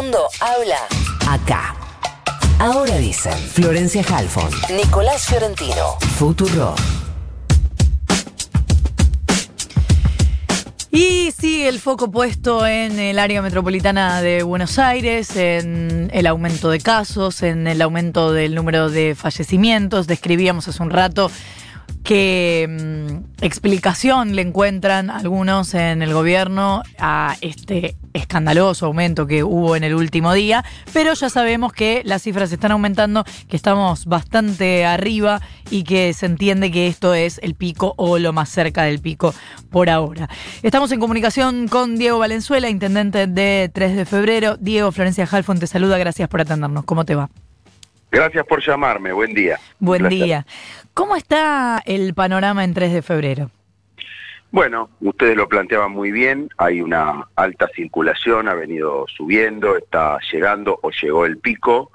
mundo habla acá. Ahora dicen Florencia Halfon, Nicolás Fiorentino, Futuro. Y sigue el foco puesto en el área metropolitana de Buenos Aires, en el aumento de casos, en el aumento del número de fallecimientos. Describíamos hace un rato qué mm, explicación le encuentran algunos en el gobierno a este escandaloso aumento que hubo en el último día, pero ya sabemos que las cifras están aumentando, que estamos bastante arriba y que se entiende que esto es el pico o lo más cerca del pico por ahora. Estamos en comunicación con Diego Valenzuela, intendente de 3 de febrero. Diego Florencia Halfon te saluda, gracias por atendernos. ¿Cómo te va? Gracias por llamarme, buen día. Buen día. ¿Cómo está el panorama en 3 de febrero? Bueno, ustedes lo planteaban muy bien, hay una alta circulación, ha venido subiendo, está llegando o llegó el pico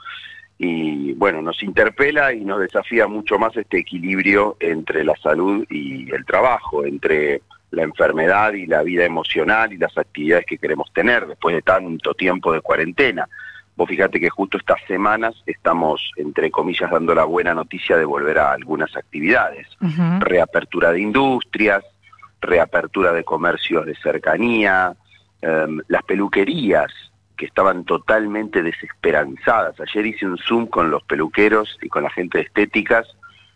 y bueno, nos interpela y nos desafía mucho más este equilibrio entre la salud y el trabajo, entre la enfermedad y la vida emocional y las actividades que queremos tener después de tanto tiempo de cuarentena. Vos fíjate que justo estas semanas estamos, entre comillas, dando la buena noticia de volver a algunas actividades. Reapertura de industrias, reapertura de comercios de cercanía, em, las peluquerías que estaban totalmente desesperanzadas. Ayer hice un Zoom con los peluqueros y con la gente de estéticas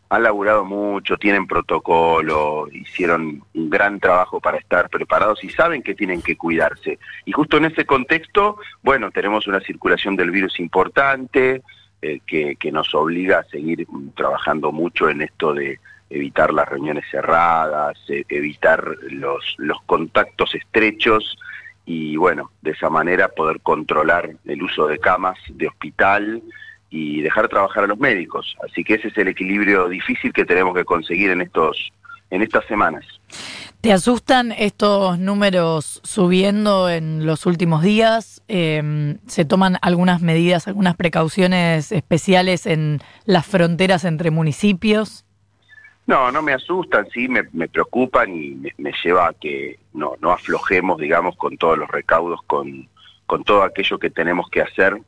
han laburado mucho, tienen protocolo, hicieron un gran trabajo para estar preparados y saben que tienen que cuidarse. Y justo en ese contexto, bueno, tenemos una circulación del virus importante eh, que, nos obliga a seguir trabajando mucho en esto de evitar las reuniones cerradas, e, evitar los, los contactos estrechos y bueno, de esa manera poder controlar el uso de camas de hospital, y dejar trabajar a los médicos. Así que ese es el equilibrio difícil que tenemos que conseguir en estos en estas semanas. ¿Te asustan estos números subiendo en los últimos días? Em, ¿Se toman algunas medidas, algunas precauciones especiales en las fronteras entre municipios? No, no me asustan, sí, me, preocupan y me, lleva a que no, no aflojemos, digamos, con todos los recaudos, con, con todo aquello que tenemos que hacer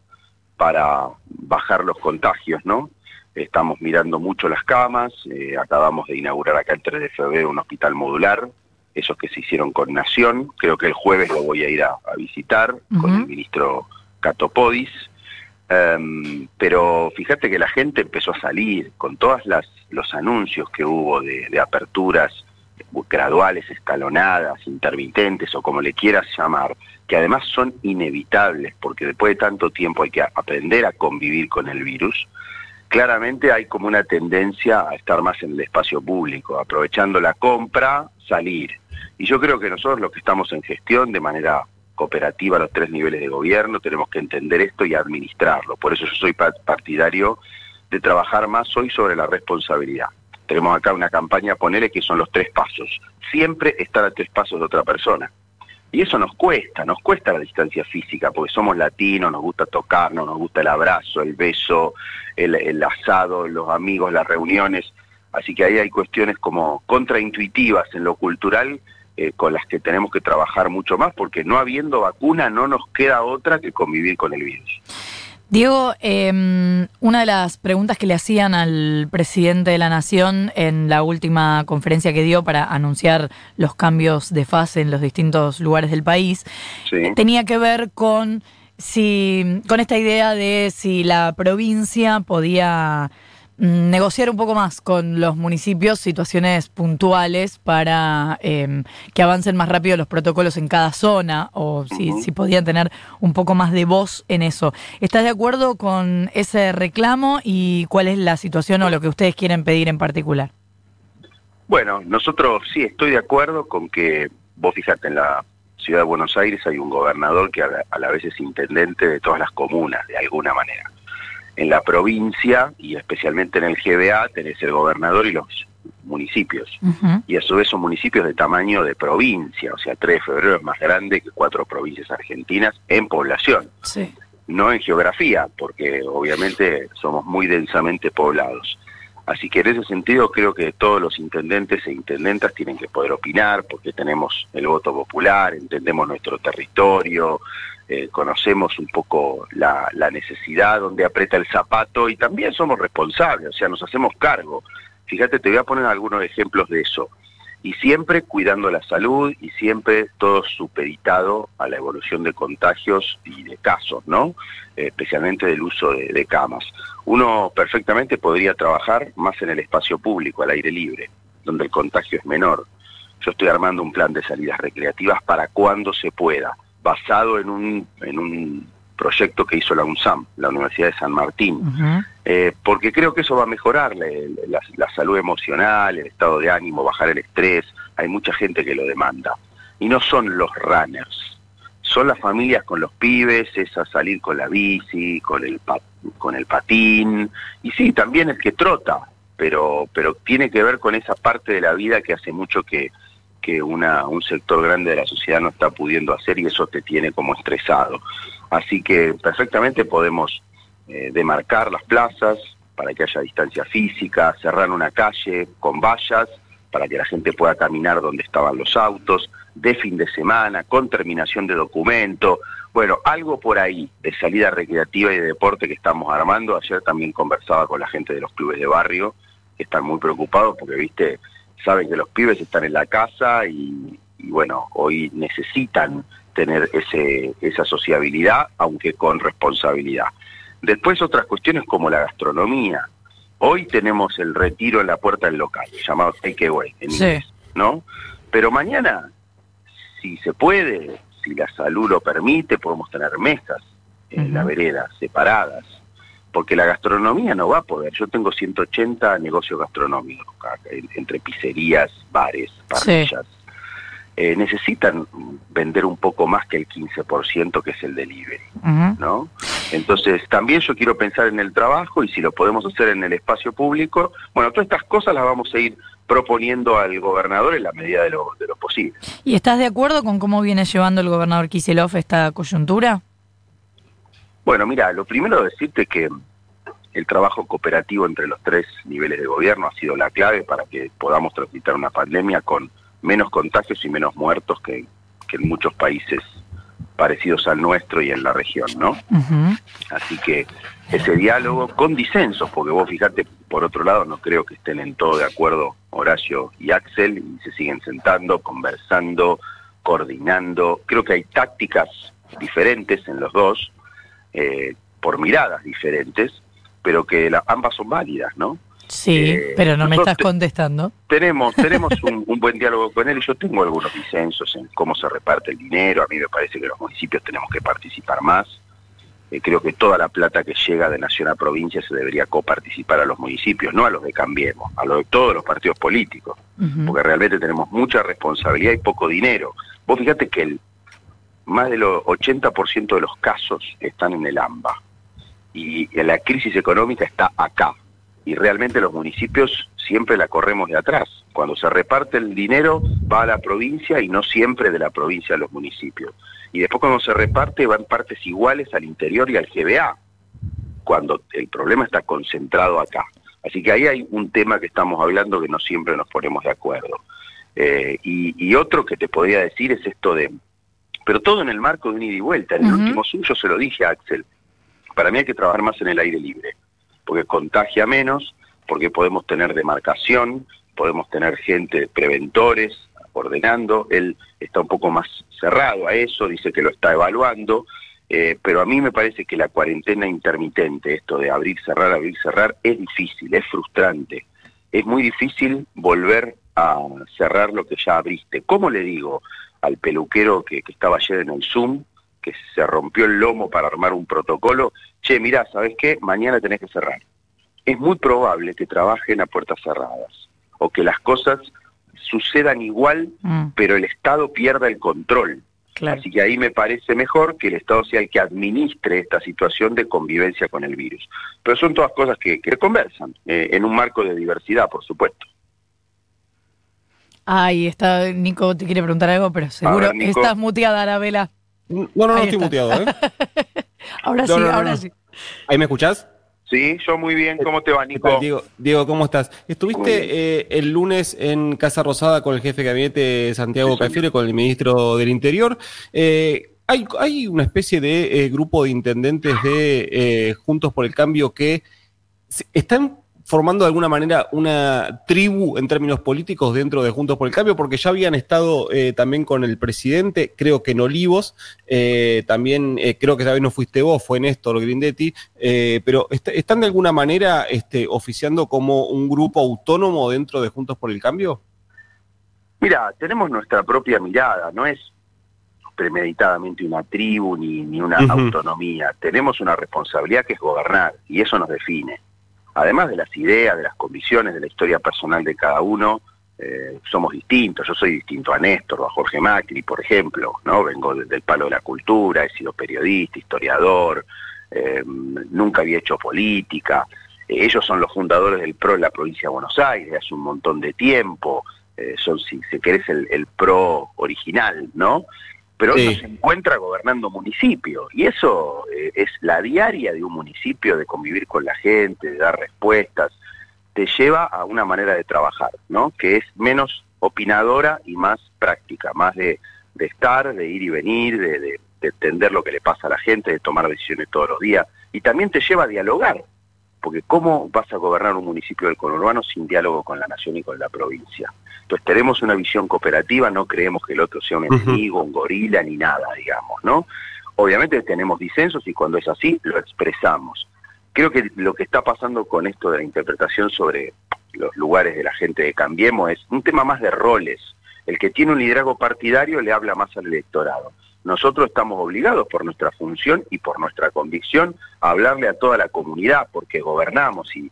para bajar los contagios, ¿no? Estamos mirando mucho las camas, eh, acabamos de inaugurar acá el 3 de febrero un hospital modular, esos que se hicieron con Nación, creo que el jueves lo voy a ir a, visitar con el ministro Catopodis, em, pero fíjate que la gente empezó a salir con todos los anuncios que hubo de, de aperturas graduales, escalonadas, intermitentes o como le quieras llamar, que además son inevitables porque después de tanto tiempo hay que aprender a convivir con el virus, claramente hay como una tendencia a estar más en el espacio público, aprovechando la compra, salir. Y yo creo que nosotros los que estamos en gestión de manera cooperativa los tres niveles de gobierno tenemos que entender esto y administrarlo. Por eso yo soy partidario de trabajar más hoy sobre la responsabilidad. Tenemos acá una campaña, ponele que son los tres pasos. Siempre estar a tres pasos de otra persona. Y eso nos cuesta, nos cuesta la distancia física, porque somos latinos, nos gusta tocarnos, nos gusta el abrazo, el beso, el, asado, los amigos, las reuniones. Así que ahí hay cuestiones como contraintuitivas en lo cultural eh, con las que tenemos que trabajar mucho más, porque no habiendo vacuna no nos queda otra que convivir con el virus. Diego, em, una de las preguntas que le hacían al presidente de la Nación en la última conferencia que dio para anunciar los cambios de fase en los distintos lugares del país tenía que ver con si con esta idea de si la provincia podía negociar un poco más con los municipios situaciones puntuales para em, que avancen más rápido los protocolos en cada zona o si, si, podían tener un poco más de voz en eso. ¿Estás de acuerdo con ese reclamo y cuál es la situación o lo que ustedes quieren pedir en particular? Bueno, nosotros sí estoy de acuerdo con que vos fijate en la ciudad de Buenos Aires hay un gobernador que a la vez es intendente de todas las comunas, de alguna manera en la provincia y especialmente en el GBA tenés el gobernador y los municipios. Y a su vez son municipios de tamaño de provincia, o sea, 3 de febrero es más grande que cuatro provincias argentinas en población. No en geografía, porque obviamente somos muy densamente poblados. Así que en ese sentido creo que todos los intendentes e intendentas tienen que poder opinar porque tenemos el voto popular, entendemos nuestro territorio, eh, conocemos un poco la, necesidad, donde aprieta el zapato y también somos responsables, o sea, nos hacemos cargo. Fíjate, te voy a poner algunos ejemplos de eso. Y siempre cuidando la salud y siempre todo supeditado a la evolución de contagios y de casos, ¿no? Eh, especialmente del uso de, de camas. Uno perfectamente podría trabajar más en el espacio público, al aire libre, donde el contagio es menor. Yo estoy armando un plan de salidas recreativas para cuando se pueda basado en un, en un proyecto que hizo la UNSAM, la Universidad de San Martín, eh, porque creo que eso va a mejorar la, salud emocional, el estado de ánimo, bajar el estrés, hay mucha gente que lo demanda. Y no son los runners, son las familias con los pibes, es a salir con la bici, con el, con el patín, y sí, también el que trota, pero, pero tiene que ver con esa parte de la vida que hace mucho que, que una, un sector grande de la sociedad no está pudiendo hacer y eso te tiene como estresado. Así que perfectamente podemos eh, demarcar las plazas para que haya distancia física, cerrar una calle con vallas para que la gente pueda caminar donde estaban los autos, de fin de semana, con terminación de documento, bueno, algo por ahí de salida recreativa y de deporte que estamos armando. Ayer también conversaba con la gente de los clubes de barrio, que están muy preocupados porque, viste, saben que los pibes están en la casa y, bueno, hoy necesitan tener ese, esa sociabilidad, aunque con responsabilidad. Después otras cuestiones como la gastronomía. Hoy tenemos el retiro en la puerta del local, llamado takeaway en inglés, ¿no? Pero mañana, si se puede, si la salud lo permite, podemos tener mesas en la vereda separadas porque la gastronomía no va a poder. Yo tengo 180 negocios gastronómicos, entre pizzerías, bares, parrillas. Eh, necesitan vender un poco más que el 15% que es el delivery, ¿no? Entonces, también yo quiero pensar en el trabajo y si lo podemos hacer en el espacio público, bueno, todas estas cosas las vamos a ir proponiendo al gobernador en la medida de lo, de lo posible. ¿Y estás de acuerdo con cómo viene llevando el gobernador Kiselov esta coyuntura? Bueno, mira, lo primero decirte que el trabajo cooperativo entre los tres niveles de gobierno ha sido la clave para que podamos transitar una pandemia con menos contagios y menos muertos que, en muchos países parecidos al nuestro y en la región, ¿no? Así que ese diálogo con disensos, porque vos fíjate, por otro lado, no creo que estén en todo de acuerdo Horacio y Axel, y se siguen sentando, conversando, coordinando. Creo que hay tácticas diferentes en los dos, eh, por miradas diferentes, pero que ambas son válidas, ¿no? Sí, eh, pero no me estás contestando. Tenemos, tenemos un, buen diálogo con él y yo tengo algunos disensos en cómo se reparte el dinero. A mí me parece que los municipios tenemos que participar más. Eh, creo que toda la plata que llega de nación a provincia se debería coparticipar a los municipios, no a los de Cambiemos, a los de todos los partidos políticos, porque realmente tenemos mucha responsabilidad y poco dinero. Vos fíjate que el, más del 80% de los casos están en el AMBA y la crisis económica está acá. Y realmente los municipios siempre la corremos de atrás. Cuando se reparte el dinero va a la provincia y no siempre de la provincia a los municipios. Y después cuando se reparte van partes iguales al interior y al GBA, cuando el problema está concentrado acá. Así que ahí hay un tema que estamos hablando que no siempre nos ponemos de acuerdo. Eh, y, otro que te podría decir es esto de pero todo en el marco de un ida y vuelta. En el último suyo se lo dije a Axel, para mí hay que trabajar más en el aire libre, porque contagia menos, porque podemos tener demarcación, podemos tener gente, preventores, ordenando, él está un poco más cerrado a eso, dice que lo está evaluando, eh, pero a mí me parece que la cuarentena intermitente, esto de abrir, cerrar, abrir, cerrar, es difícil, es frustrante. Es muy difícil volver a cerrar lo que ya abriste. ¿Cómo le digo al peluquero que, estaba ayer en el Zoom, que se rompió el lomo para armar un protocolo, che, mirá, ¿sabes qué? Mañana tenés que cerrar. Es muy probable que trabajen a puertas cerradas o que las cosas sucedan igual, mm. pero el Estado pierda el control. Así que ahí me parece mejor que el Estado sea el que administre esta situación de convivencia con el virus. Pero son todas cosas que, conversan, eh, en un marco de diversidad, por supuesto. Ahí está, Nico te quiere preguntar algo, pero seguro estás muteada, Arabela. No, no, no estoy muteado, ¿eh? ahora sí, ahora sí. ¿Ahí me escuchás? Sí, yo muy bien. ¿Cómo te va, Nico? Diego, Diego, ¿cómo estás? Estuviste eh, el lunes en Casa Rosada con el jefe de gabinete Santiago Cafiero, con el ministro del Interior. Eh, hay, hay una especie de eh, grupo de intendentes de eh, Juntos por el Cambio que están formando de alguna manera una tribu en términos políticos dentro de Juntos por el Cambio, porque ya habían estado eh, también con el presidente, creo que en Olivos, eh, también eh, creo que vez no fuiste vos, fue Néstor Grindetti, pero ¿están de alguna manera este, oficiando como un grupo autónomo dentro de Juntos por el Cambio? Mira, tenemos nuestra propia mirada, no es premeditadamente una tribu ni, ni una autonomía, tenemos una responsabilidad que es gobernar y eso nos define además de las ideas, de las convicciones, de la historia personal de cada uno, eh, somos distintos. Yo soy distinto a Néstor o a Jorge Macri, por ejemplo, ¿no? Vengo del palo de la cultura, he sido periodista, historiador, eh, nunca había hecho política. ellos son los fundadores del PRO en la provincia de Buenos Aires hace un montón de tiempo. Eh, son, si se querés, el, el PRO original, ¿no? Pero hoy se encuentra gobernando municipio y eso eh, es la diaria de un municipio de convivir con la gente, de dar respuestas, te lleva a una manera de trabajar, ¿no? Que es menos opinadora y más práctica, más de, estar, de ir y venir, de, de, entender lo que le pasa a la gente, de tomar decisiones todos los días y también te lleva a dialogar, porque ¿cómo vas a gobernar un municipio del conurbano sin diálogo con la nación y con la provincia? Entonces tenemos una visión cooperativa, no creemos que el otro sea un enemigo, un gorila, ni nada, digamos, ¿no? Obviamente tenemos disensos y cuando es así lo expresamos. Creo que lo que está pasando con esto de la interpretación sobre los lugares de la gente de Cambiemos es un tema más de roles. El que tiene un liderazgo partidario le habla más al electorado. Nosotros estamos obligados por nuestra función y por nuestra convicción a hablarle a toda la comunidad porque gobernamos y,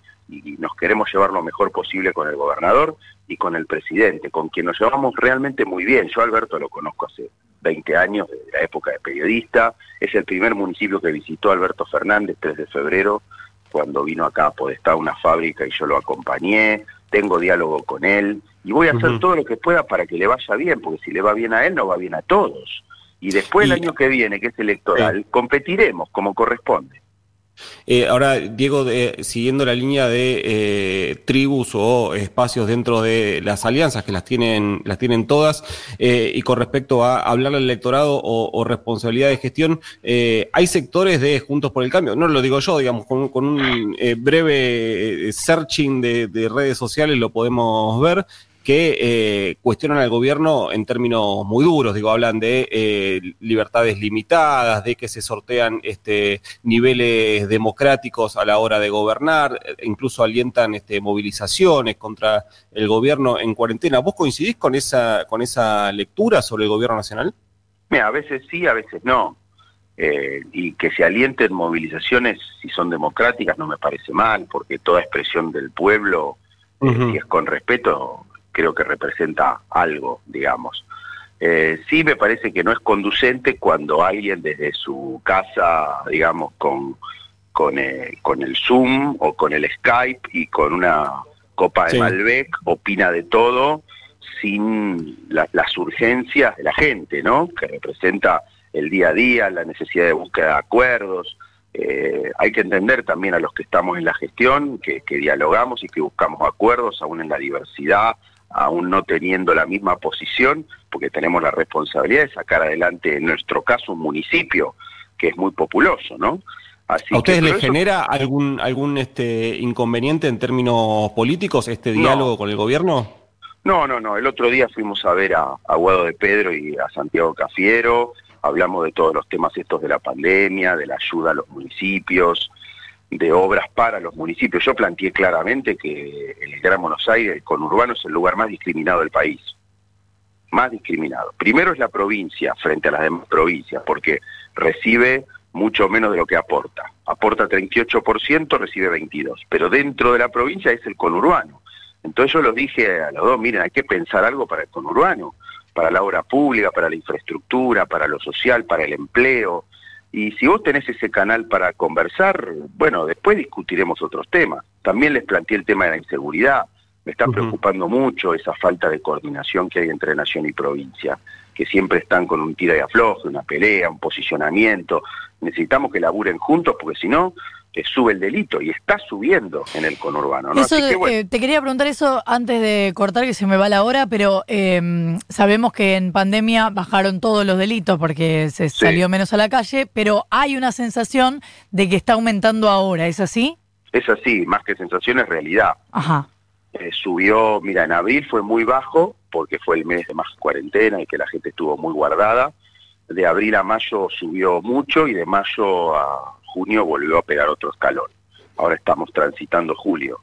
nos queremos llevar lo mejor posible con el gobernador y con el presidente, con quien nos llevamos realmente muy bien. Yo Alberto lo conozco hace 20 años, desde la época de periodista, es el primer municipio que visitó Alberto Fernández 3 de febrero, cuando vino acá a Podestá una fábrica y yo lo acompañé, tengo diálogo con él y voy a hacer todo lo que pueda para que le vaya bien, porque si le va bien a él, no va bien a todos. Y después el año que viene, que es electoral, competiremos como corresponde. Eh, ahora, Diego, siguiendo la línea de eh, tribus o espacios dentro de las alianzas, que las tienen, las tienen todas, eh, y con respecto a hablar al electorado o, responsabilidad de gestión, hay sectores de Juntos por el Cambio, no lo digo yo, digamos, con, un breve searching de redes sociales lo podemos ver, que eh, cuestionan al gobierno en términos muy duros, digo, hablan de eh, libertades limitadas, de que se sortean este, niveles democráticos a la hora de gobernar, e incluso alientan este, movilizaciones contra el gobierno en cuarentena. ¿Vos coincidís con esa, con esa lectura sobre el gobierno nacional? Mira, a veces sí, a veces no. Eh, y que se alienten movilizaciones, si son democráticas, no me parece mal, porque toda expresión del pueblo, si es con respeto, creo que representa algo, digamos. Eh, sí me parece que no es conducente cuando alguien desde su casa, digamos, con, con, eh, con el Zoom o con el Skype y con una copa de Malbec opina de todo sin las urgencias de la gente, ¿no? Que representa el día a día, la necesidad de búsqueda de acuerdos. Eh, hay que entender también a los que estamos en la gestión, que, que dialogamos y que buscamos acuerdos, aún en la diversidad, aún no teniendo la misma posición, porque tenemos la responsabilidad de sacar adelante, en nuestro caso, un municipio que es muy populoso, ¿no? ¿A ustedes les genera algún algún este inconveniente en términos políticos este diálogo con el gobierno? No, no, no. El otro día fuimos a ver a, a Guado de Pedro y a Santiago Cafiero, hablamos de todos los temas estos de la pandemia, de la ayuda a los municipios, de obras para los municipios. Yo planteé claramente que el Gran Buenos Aires, el conurbano, es el lugar más discriminado del país. Más discriminado. Primero es la provincia frente a las demás provincias, porque recibe mucho menos de lo que aporta. Aporta 38%, recibe 22%. Pero dentro de la provincia es el conurbano. Entonces yo los dije a los dos, miren, hay que pensar algo para el conurbano, para la obra pública, para la infraestructura, para lo social, para el empleo, y si vos tenés ese canal para conversar, bueno, después discutiremos otros temas. También les planteé el tema de la inseguridad. Me está preocupando mucho esa falta de coordinación que hay entre nación y provincia, que siempre están con un tira y afloje, una pelea, un posicionamiento. Necesitamos que laburen juntos porque si no, que sube el delito y está subiendo en el conurbano. Eso, eh, te quería preguntar eso antes de cortar, que se me va la hora, pero em, sabemos que en pandemia bajaron todos los delitos porque se salió menos a la calle, pero hay una sensación de que está aumentando ahora, ¿es así? Es así, más que sensación es realidad. Ajá. Eh, subió, mira, en abril fue muy bajo porque fue el mes de más cuarentena y que la gente estuvo muy guardada. De abril a mayo subió mucho y de mayo a junio volvió a pegar otro escalón. Ahora estamos transitando julio.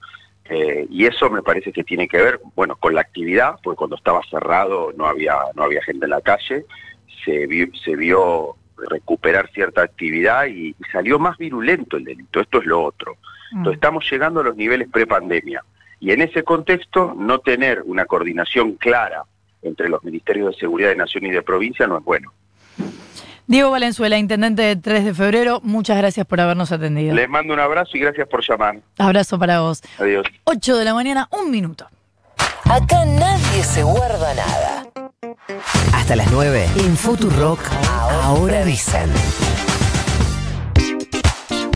Eh, y eso me parece que tiene que ver, bueno, con la actividad, porque cuando estaba cerrado no había, no había gente en la calle, se vio, se vio recuperar cierta actividad y, salió más virulento el delito. Esto es lo otro. Mm. Entonces estamos llegando a los niveles prepandemia. Y en ese contexto, no tener una coordinación clara entre los ministerios de seguridad de nación y de provincia no es bueno. Diego Valenzuela, intendente de 3 de febrero, muchas gracias por habernos atendido. Les mando un abrazo y gracias por llamar. Abrazo para vos. Adiós. 8 de la mañana, un minuto. Acá nadie se guarda nada. Hasta las 9 en Rock. ahora dicen.